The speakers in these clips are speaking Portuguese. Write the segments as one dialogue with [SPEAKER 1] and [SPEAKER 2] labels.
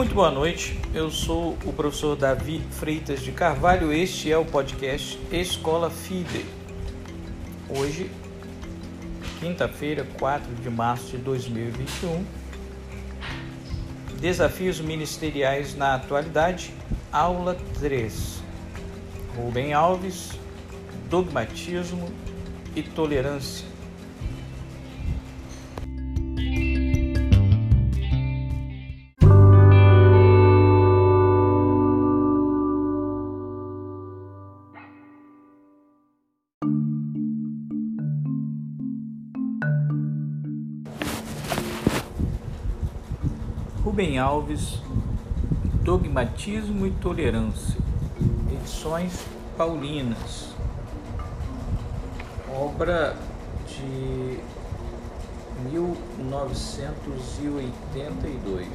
[SPEAKER 1] Muito boa noite, eu sou o professor Davi Freitas de Carvalho. Este é o podcast Escola FIDE. Hoje, quinta-feira, 4 de março de 2021. Desafios ministeriais na atualidade, aula 3. Rubem Alves, dogmatismo e tolerância. Rubem Alves, Dogmatismo e Tolerância, edições paulinas, obra de 1982.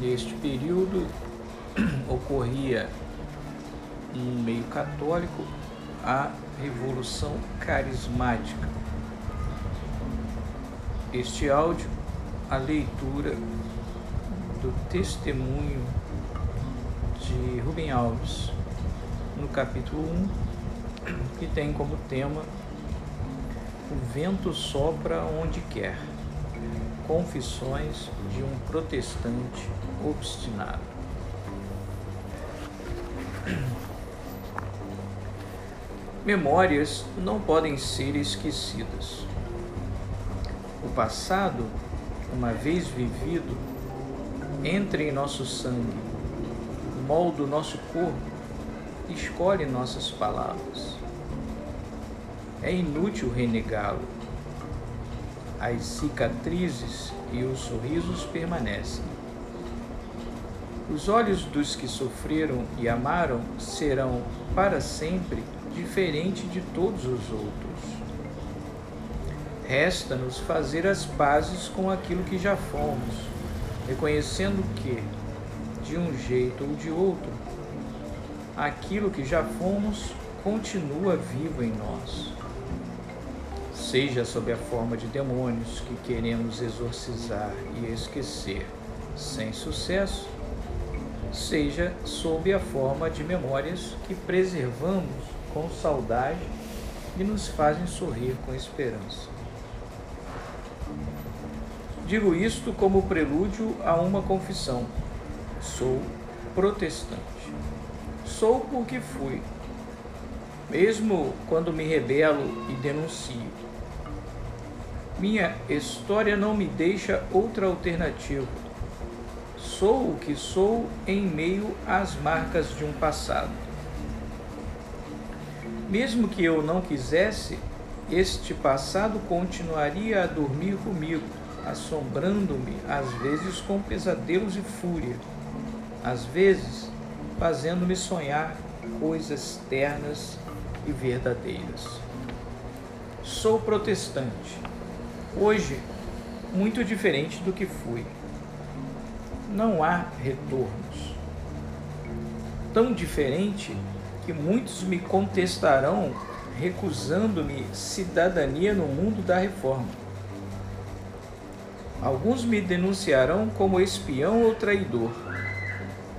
[SPEAKER 1] Neste período ocorria no meio católico a Revolução Carismática. Este áudio a leitura do testemunho de Rubem Alves no capítulo 1, que tem como tema O vento sopra onde quer. Confissões de um protestante obstinado. Memórias não podem ser esquecidas. O passado uma vez vivido, entra em nosso sangue, molda o nosso corpo, escolhe nossas palavras. É inútil renegá-lo. As cicatrizes e os sorrisos permanecem. Os olhos dos que sofreram e amaram serão para sempre diferentes de todos os outros. Resta-nos fazer as pazes com aquilo que já fomos, reconhecendo que, de um jeito ou de outro, aquilo que já fomos continua vivo em nós. Seja sob a forma de demônios que queremos exorcizar e esquecer sem sucesso, seja sob a forma de memórias que preservamos com saudade e nos fazem sorrir com esperança. Digo isto como prelúdio a uma confissão. Sou protestante. Sou porque fui, mesmo quando me rebelo e denuncio. Minha história não me deixa outra alternativa. Sou o que sou em meio às marcas de um passado. Mesmo que eu não quisesse, este passado continuaria a dormir comigo assombrando-me às vezes com pesadelos e fúria, às vezes fazendo-me sonhar coisas ternas e verdadeiras. Sou protestante, hoje muito diferente do que fui. Não há retornos. Tão diferente que muitos me contestarão recusando-me cidadania no mundo da reforma Alguns me denunciarão como espião ou traidor.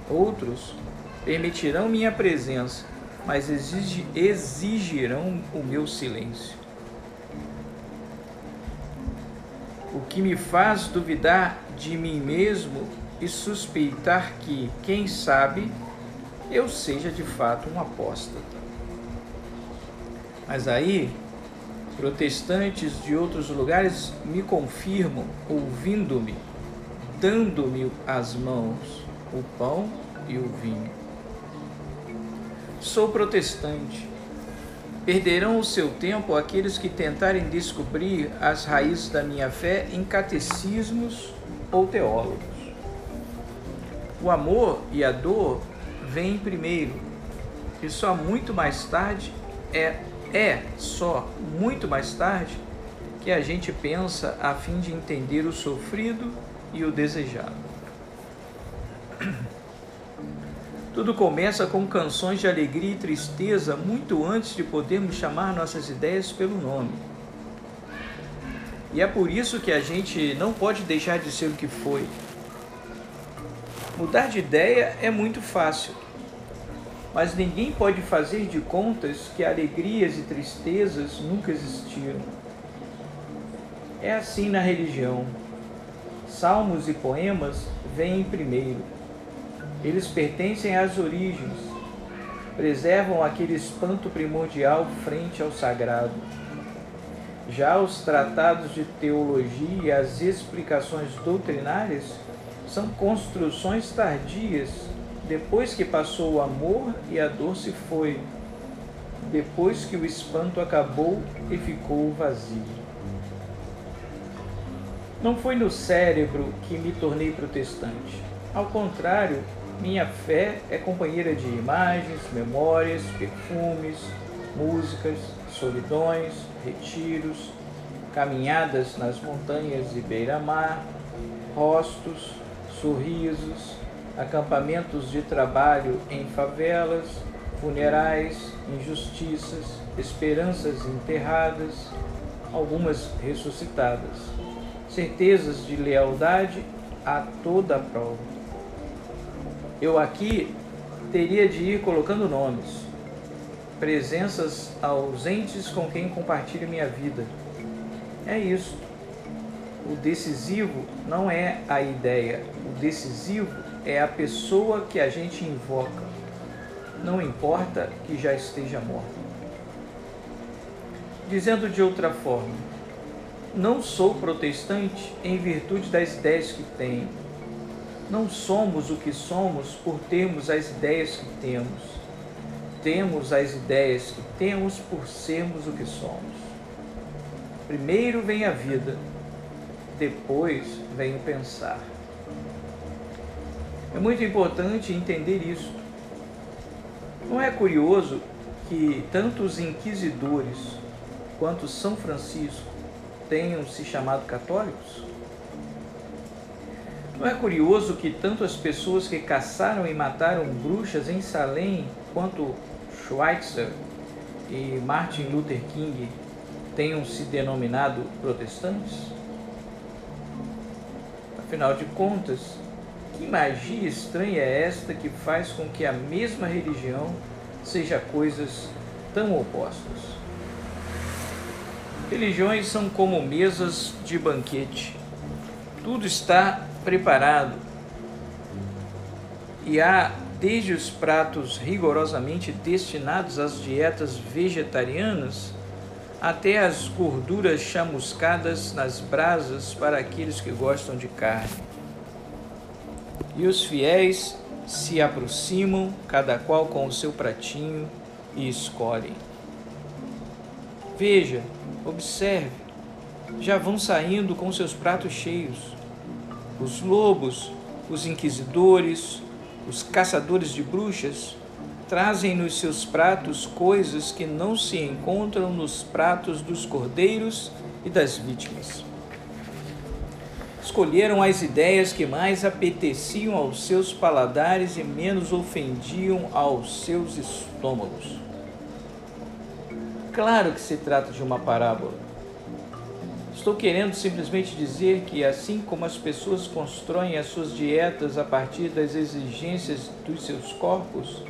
[SPEAKER 1] Outros permitirão minha presença, mas exigirão o meu silêncio. O que me faz duvidar de mim mesmo e suspeitar que, quem sabe, eu seja de fato um apóstata. Mas aí Protestantes de outros lugares me confirmam, ouvindo-me, dando-me as mãos, o pão e o vinho. Sou protestante. Perderão o seu tempo aqueles que tentarem descobrir as raízes da minha fé em catecismos ou teólogos. O amor e a dor vêm primeiro, e só muito mais tarde é é só muito mais tarde que a gente pensa a fim de entender o sofrido e o desejado. Tudo começa com canções de alegria e tristeza muito antes de podermos chamar nossas ideias pelo nome. E é por isso que a gente não pode deixar de ser o que foi, Mudar de ideia é muito fácil, mas ninguém pode fazer de contas que alegrias e tristezas nunca existiram. É assim na religião. Salmos e poemas vêm primeiro. Eles pertencem às origens, preservam aquele espanto primordial frente ao sagrado. Já os tratados de teologia e as explicações doutrinárias são construções tardias, depois que passou o amor e a dor se foi, depois que o espanto acabou e ficou vazio. Não foi no cérebro que me tornei protestante. Ao contrário, minha fé é companheira de imagens, memórias, perfumes, músicas, solidões, retiros, caminhadas nas montanhas e beira-mar, rostos, sorrisos, acampamentos de trabalho em favelas, funerais, injustiças, esperanças enterradas, algumas ressuscitadas certezas de lealdade a toda a prova. Eu aqui teria de ir colocando nomes, presenças ausentes com quem compartilho minha vida. É isso. O decisivo não é a ideia, o decisivo é a pessoa que a gente invoca. Não importa que já esteja morta. Dizendo de outra forma, não sou protestante em virtude das ideias que tenho. Não somos o que somos por termos as ideias que temos. Temos as ideias que temos por sermos o que somos. Primeiro vem a vida, depois vem o pensar. É muito importante entender isso. Não é curioso que tanto os inquisidores quanto São Francisco tenham se chamado católicos? Não é curioso que tanto as pessoas que caçaram e mataram bruxas em Salem, quanto Schweitzer e Martin Luther King tenham se denominado protestantes? Afinal de contas, que magia estranha é esta que faz com que a mesma religião seja coisas tão opostas? Religiões são como mesas de banquete. Tudo está preparado. E há desde os pratos rigorosamente destinados às dietas vegetarianas até as gorduras chamuscadas nas brasas para aqueles que gostam de carne. E os fiéis se aproximam, cada qual com o seu pratinho, e escolhem. Veja, observe, já vão saindo com seus pratos cheios. Os lobos, os inquisidores, os caçadores de bruxas trazem nos seus pratos coisas que não se encontram nos pratos dos cordeiros e das vítimas. Escolheram as ideias que mais apeteciam aos seus paladares e menos ofendiam aos seus estômagos. Claro que se trata de uma parábola. Estou querendo simplesmente dizer que, assim como as pessoas constroem as suas dietas a partir das exigências dos seus corpos,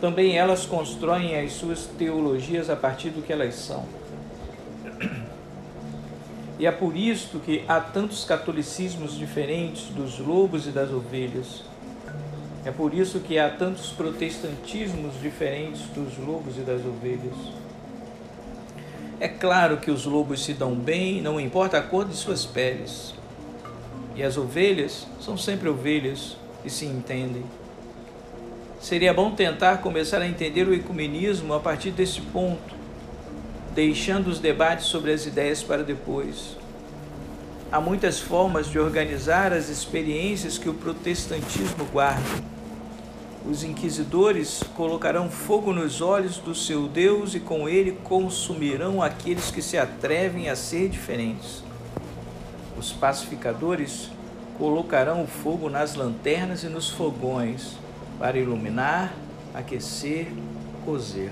[SPEAKER 1] também elas constroem as suas teologias a partir do que elas são. E é por isso que há tantos catolicismos diferentes dos lobos e das ovelhas. É por isso que há tantos protestantismos diferentes dos lobos e das ovelhas. É claro que os lobos se dão bem, não importa a cor de suas peles. E as ovelhas são sempre ovelhas e se entendem. Seria bom tentar começar a entender o ecumenismo a partir desse ponto, deixando os debates sobre as ideias para depois. Há muitas formas de organizar as experiências que o protestantismo guarda os inquisidores colocarão fogo nos olhos do seu Deus e com ele consumirão aqueles que se atrevem a ser diferentes. Os pacificadores colocarão o fogo nas lanternas e nos fogões para iluminar, aquecer, cozer.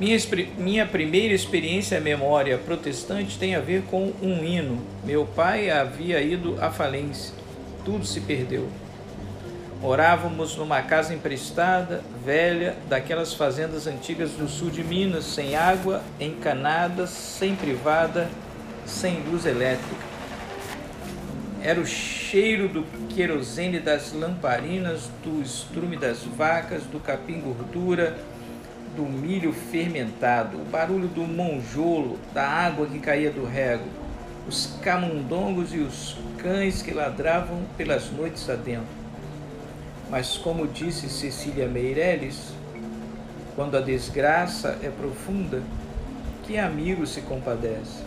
[SPEAKER 1] Minha, minha primeira experiência memória protestante tem a ver com um hino. Meu pai havia ido à falência tudo se perdeu. Morávamos numa casa emprestada, velha, daquelas fazendas antigas do sul de Minas, sem água, encanada, sem privada, sem luz elétrica. Era o cheiro do querosene das lamparinas, do estrume das vacas, do capim gordura, do milho fermentado, o barulho do monjolo, da água que caía do rego, os camundongos e os cães que ladravam pelas noites adentro. Mas, como disse Cecília Meirelles, quando a desgraça é profunda, que amigo se compadece?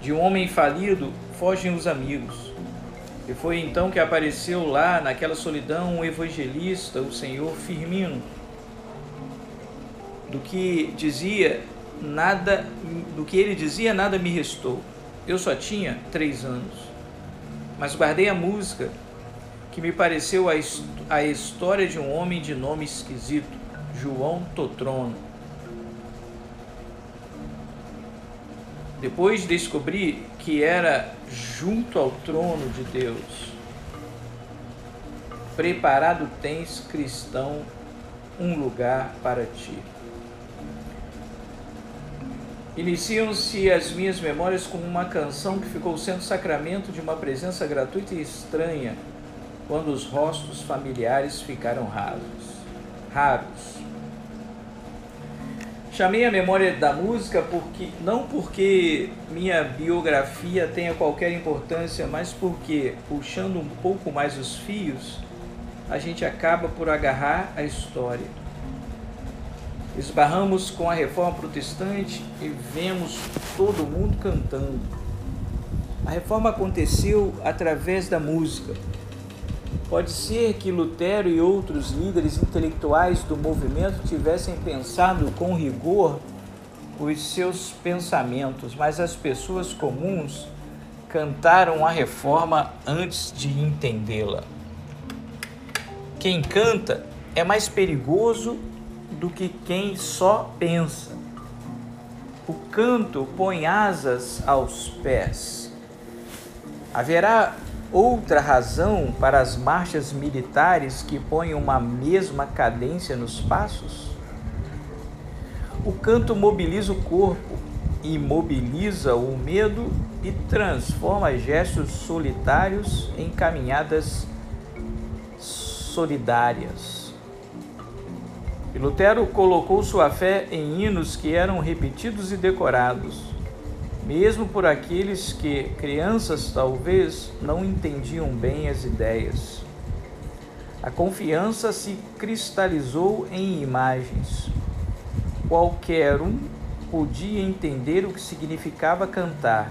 [SPEAKER 1] De um homem falido fogem os amigos. E foi então que apareceu lá, naquela solidão, um evangelista, o senhor Firmino, do que dizia nada, do que ele dizia nada me restou. Eu só tinha três anos, mas guardei a música que me pareceu a, a história de um homem de nome esquisito, João Totrono. Depois descobri que era junto ao trono de Deus. Preparado tens, cristão, um lugar para ti. Iniciam-se as minhas memórias com uma canção que ficou sendo sacramento de uma presença gratuita e estranha, quando os rostos familiares ficaram raros. raros. Chamei a memória da música porque não porque minha biografia tenha qualquer importância, mas porque puxando um pouco mais os fios, a gente acaba por agarrar a história. Esbarramos com a reforma protestante e vemos todo mundo cantando. A reforma aconteceu através da música. Pode ser que Lutero e outros líderes intelectuais do movimento tivessem pensado com rigor os seus pensamentos, mas as pessoas comuns cantaram a reforma antes de entendê-la. Quem canta é mais perigoso do que quem só pensa. O canto põe asas aos pés. Haverá outra razão para as marchas militares que põem uma mesma cadência nos passos? O canto mobiliza o corpo, imobiliza o medo e transforma gestos solitários em caminhadas solidárias. E Lutero colocou sua fé em hinos que eram repetidos e decorados mesmo por aqueles que, crianças talvez, não entendiam bem as ideias. A confiança se cristalizou em imagens. Qualquer um podia entender o que significava cantar.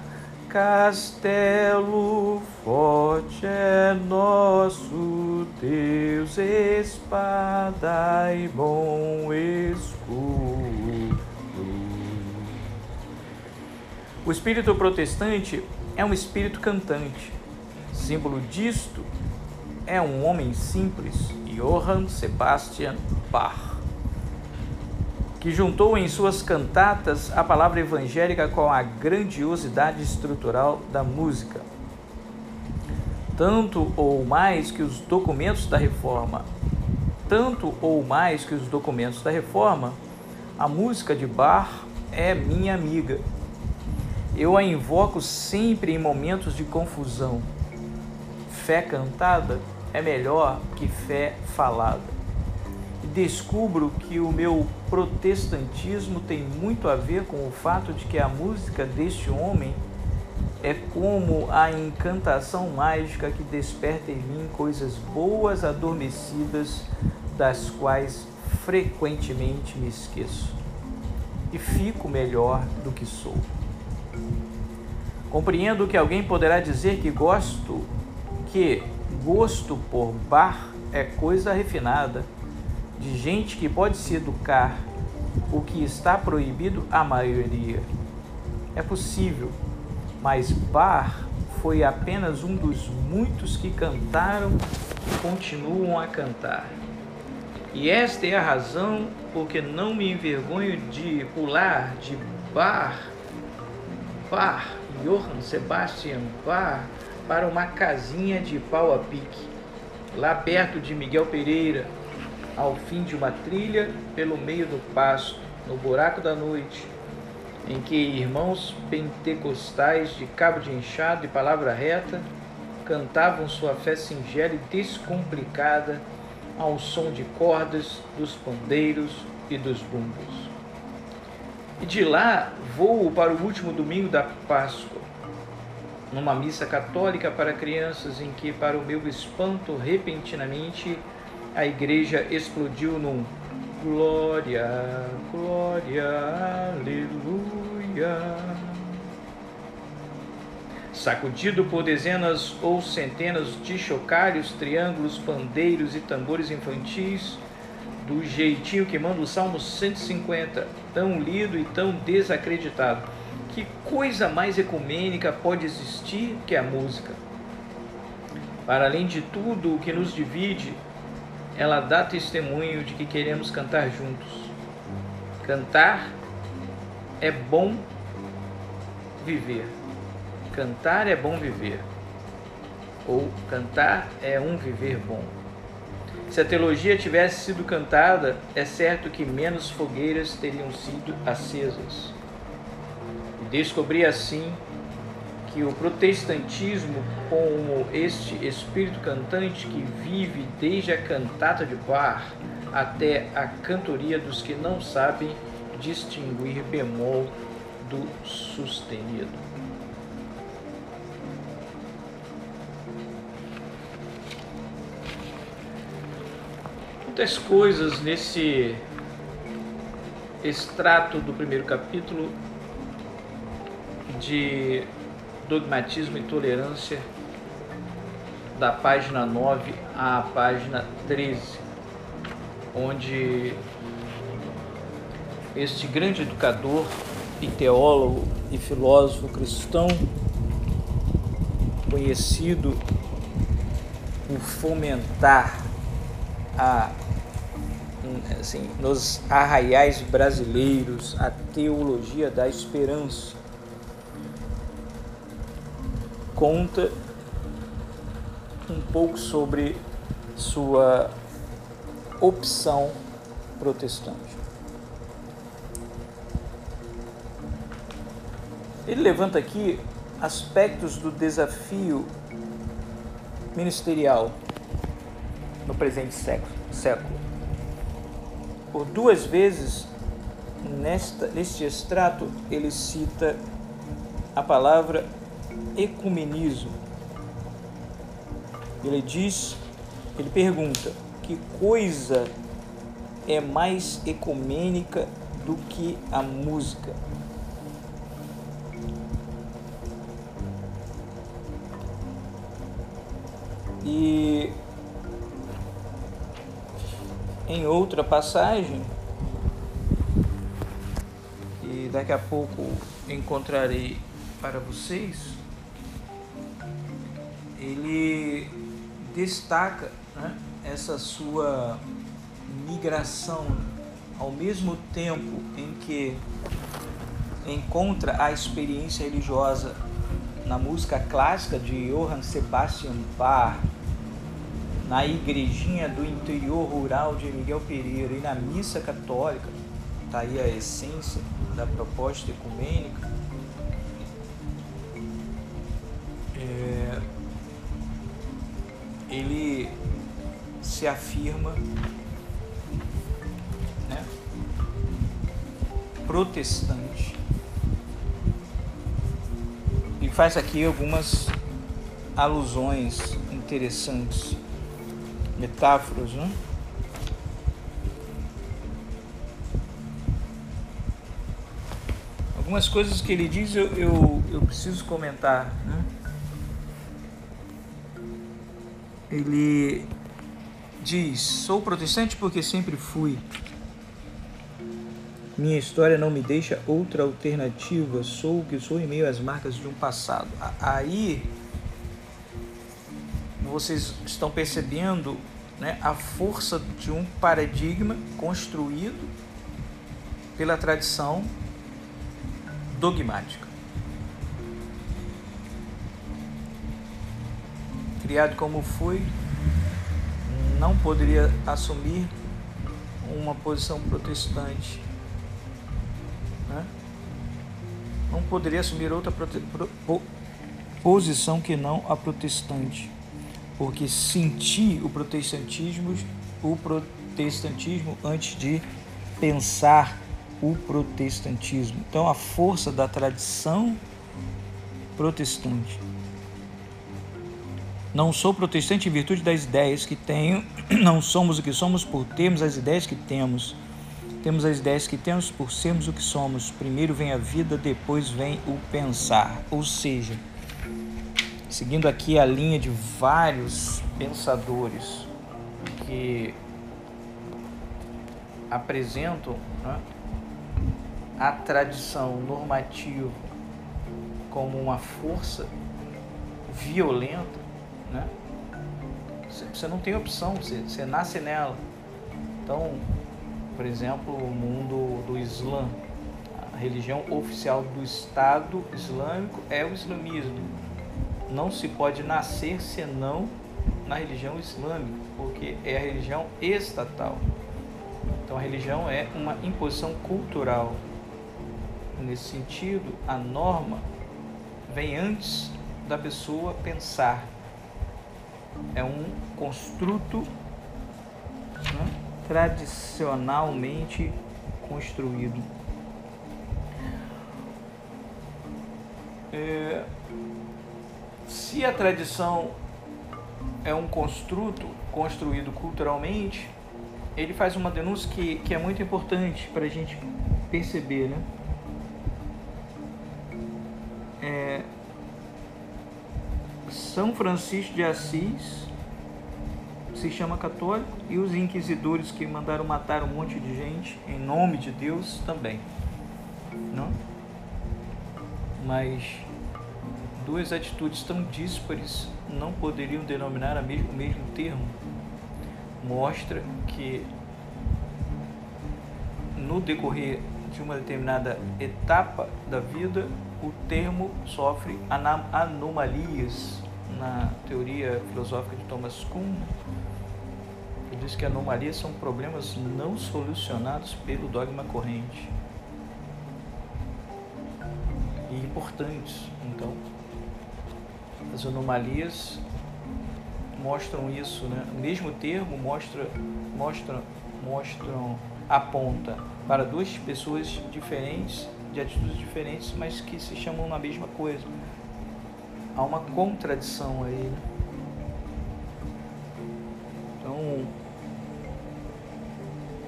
[SPEAKER 1] Castelo forte é nosso Deus, espada e bom escudo. O espírito protestante é um espírito cantante. Símbolo disto é um homem simples, Johann Sebastian Bach, que juntou em suas cantatas a palavra evangélica com a grandiosidade estrutural da música. Tanto ou mais que os documentos da reforma, tanto ou mais que os documentos da reforma, a música de Bach é minha amiga eu a invoco sempre em momentos de confusão. Fé cantada é melhor que fé falada. Descubro que o meu protestantismo tem muito a ver com o fato de que a música deste homem é como a encantação mágica que desperta em mim coisas boas adormecidas, das quais frequentemente me esqueço. E fico melhor do que sou. Compreendo que alguém poderá dizer que gosto, que gosto por bar é coisa refinada, de gente que pode se educar, o que está proibido à maioria. É possível, mas bar foi apenas um dos muitos que cantaram e continuam a cantar. E esta é a razão porque não me envergonho de pular de bar, bar Johann Sebastian Bach para uma casinha de pau a pique, lá perto de Miguel Pereira, ao fim de uma trilha pelo meio do pasto, no buraco da noite, em que irmãos pentecostais de cabo de enxado e palavra reta cantavam sua fé singela e descomplicada ao som de cordas, dos pandeiros e dos bumbos. E de lá vou para o último domingo da Páscoa, numa missa católica para crianças em que, para o meu espanto, repentinamente a igreja explodiu num glória, glória, aleluia. Sacudido por dezenas ou centenas de chocalhos, triângulos, pandeiros e tambores infantis, do jeitinho que manda o Salmo 150, tão lido e tão desacreditado. Que coisa mais ecumênica pode existir que a música? Para além de tudo o que nos divide, ela dá testemunho de que queremos cantar juntos. Cantar é bom viver. Cantar é bom viver. Ou cantar é um viver bom. Se a teologia tivesse sido cantada, é certo que menos fogueiras teriam sido acesas. E descobri assim que o protestantismo, como este espírito cantante que vive desde a cantata de bar até a cantoria dos que não sabem distinguir bemol do sustenido. Muitas coisas nesse extrato do primeiro capítulo de dogmatismo e tolerância da página 9 à página 13, onde este grande educador e teólogo e filósofo cristão, conhecido por fomentar a assim, nos arraiais brasileiros a teologia da esperança conta um pouco sobre sua opção protestante. Ele levanta aqui aspectos do desafio ministerial no presente século. Por duas vezes, nesta, neste extrato, ele cita a palavra ecumenismo. Ele diz, ele pergunta: que coisa é mais ecumênica do que a música? E em outra passagem, e daqui a pouco encontrarei para vocês, ele destaca né, essa sua migração ao mesmo tempo em que encontra a experiência religiosa na música clássica de Johann Sebastian Bach, na igrejinha do interior rural de Miguel Pereira e na missa católica, está aí a essência da proposta ecumênica, se afirma né, protestante e faz aqui algumas alusões interessantes, metáforas, né? Algumas coisas que ele diz eu, eu, eu preciso comentar, né? ele diz: Sou protestante porque sempre fui. Minha história não me deixa outra alternativa. Sou o que sou em meio às marcas de um passado. Aí vocês estão percebendo né, a força de um paradigma construído pela tradição dogmática. criado como fui, não poderia assumir uma posição protestante. Né? Não poderia assumir outra posição que não a protestante, porque senti o protestantismo, o protestantismo antes de pensar o protestantismo. Então a força da tradição protestante. Não sou protestante em virtude das ideias que tenho, não somos o que somos por termos as ideias que temos. Temos as ideias que temos por sermos o que somos. Primeiro vem a vida, depois vem o pensar. Ou seja, seguindo aqui a linha de vários pensadores que apresentam né, a tradição normativa como uma força violenta, né? Você não tem opção, você, nasce nela. Então, por exemplo, o mundo do Islã, a religião oficial do Estado Islâmico é o islamismo. Não se pode nascer senão na religião islâmica, porque é a religião estatal. Então a religião é uma imposição cultural. Nesse sentido, a norma vem antes da pessoa pensar. É um construto né, tradicionalmente construído. É, se a tradição é um construto construído culturalmente, ele faz uma denúncia que, que é muito importante para a gente perceber, né? São Francisco de Assis se chama católico e os inquisidores que mandaram matar um monte de gente em nome de Deus também, não? Mas duas atitudes tão díspares não poderiam denominar o mesmo termo mostra que no decorrer de uma determinada etapa da vida, o termo sofre anomalias. Na teoria filosófica de Thomas Kuhn, ele diz que anomalias são problemas não solucionados pelo dogma corrente. E importantes, então. As anomalias mostram isso, né? O mesmo termo mostra, mostra, mostram, aponta para duas pessoas diferentes, de atitudes diferentes, mas que se chamam na mesma coisa. Há uma contradição aí, né? Então,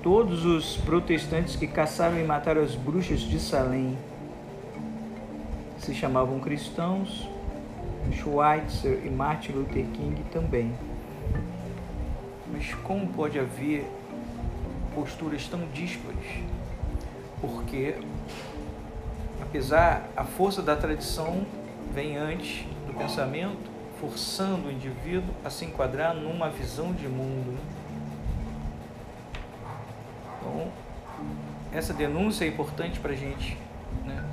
[SPEAKER 1] todos os protestantes que caçaram e mataram as bruxas de Salem se chamavam cristãos, Schweitzer e Martin Luther King também. Mas como pode haver posturas tão díspares? Porque, apesar a força da tradição vem antes do pensamento, forçando o indivíduo a se enquadrar numa visão de mundo. Então, essa denúncia é importante para a gente né,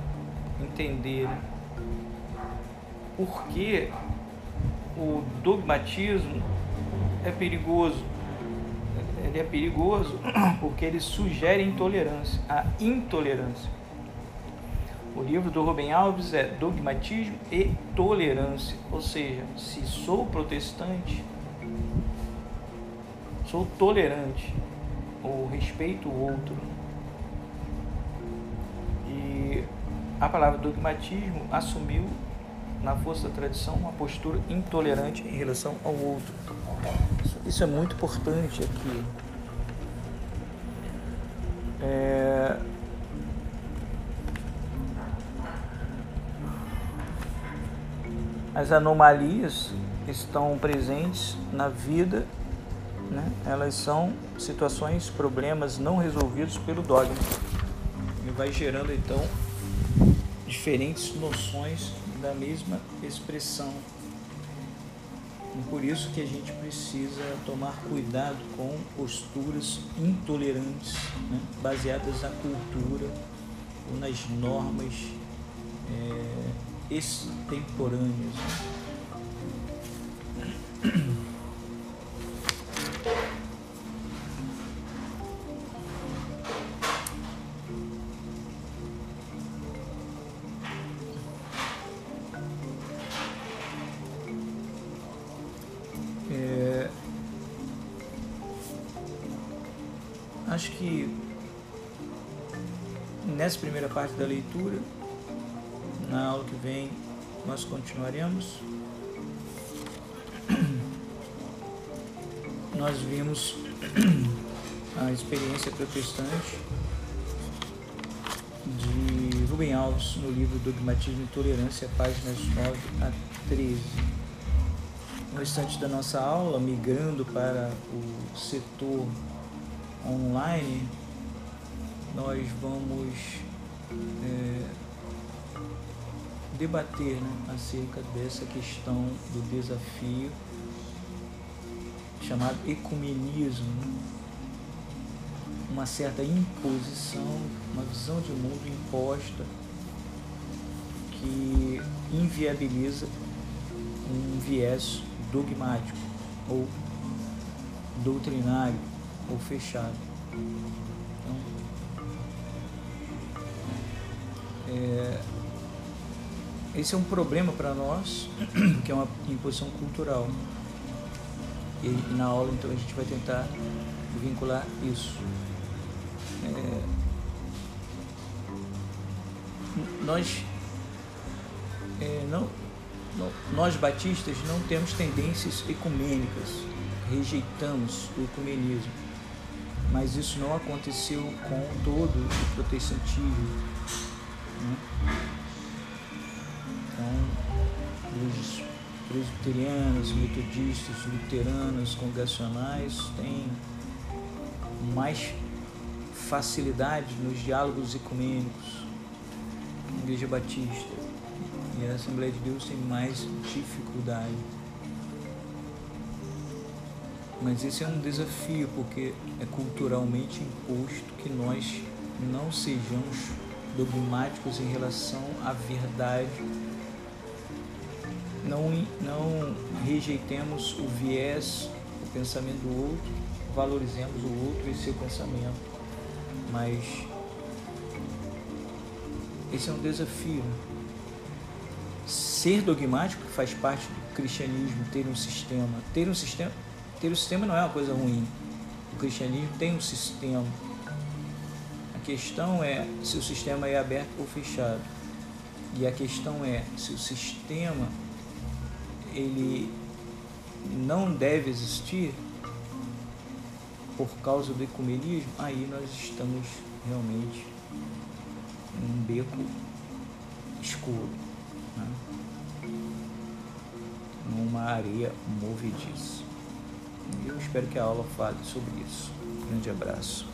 [SPEAKER 1] entender. Né? porque o dogmatismo é perigoso. Ele é perigoso porque ele sugere intolerância, a intolerância. O livro do Rubem Alves é Dogmatismo e Tolerância, ou seja, se sou protestante, sou tolerante ou respeito o outro. E a palavra dogmatismo assumiu na força da tradição, uma postura intolerante em relação ao outro. Isso é muito importante aqui. É... As anomalias estão presentes na vida, né? elas são situações, problemas não resolvidos pelo dogma. E vai gerando então diferentes noções da mesma expressão. E por isso que a gente precisa tomar cuidado com posturas intolerantes, né? baseadas na cultura ou nas normas é, extemporâneos. É... Acho que nessa primeira parte da leitura nós continuaremos. Nós vimos a experiência protestante de Rubem Alves no livro Dogmatismo e Tolerância, páginas 9 a 13. No restante da nossa aula, migrando para o setor online, nós vamos é, debater né, acerca dessa questão do desafio chamado ecumenismo, né? uma certa imposição, uma visão de mundo imposta que inviabiliza um viés dogmático ou doutrinário ou fechado. Então, é, esse é um problema para nós, que é uma imposição cultural. E, na aula, então, a gente vai tentar vincular isso. É, nós, é, não, não, nós batistas não temos tendências ecumênicas, rejeitamos o ecumenismo, mas isso não aconteceu com todo o protestantismo. Presbiterianos, metodistas, luteranos, congregacionais têm mais facilidade nos diálogos ecumênicos. A Igreja Batista e a Assembleia de Deus tem mais dificuldade. Mas esse é um desafio porque é culturalmente imposto que nós não sejamos dogmáticos em relação à verdade não, não rejeitemos o viés, o pensamento do outro, valorizemos o outro e seu pensamento. Mas esse é um desafio. Ser dogmático faz parte do cristianismo, ter um sistema. Ter um sistema, ter um sistema não é uma coisa ruim. O cristianismo tem um sistema. A questão é se o sistema é aberto ou fechado. E a questão é se o sistema ele não deve existir por causa do ecumenismo, aí nós estamos realmente num beco escuro, né? numa areia movediça. Eu espero que a aula fale sobre isso. Grande abraço.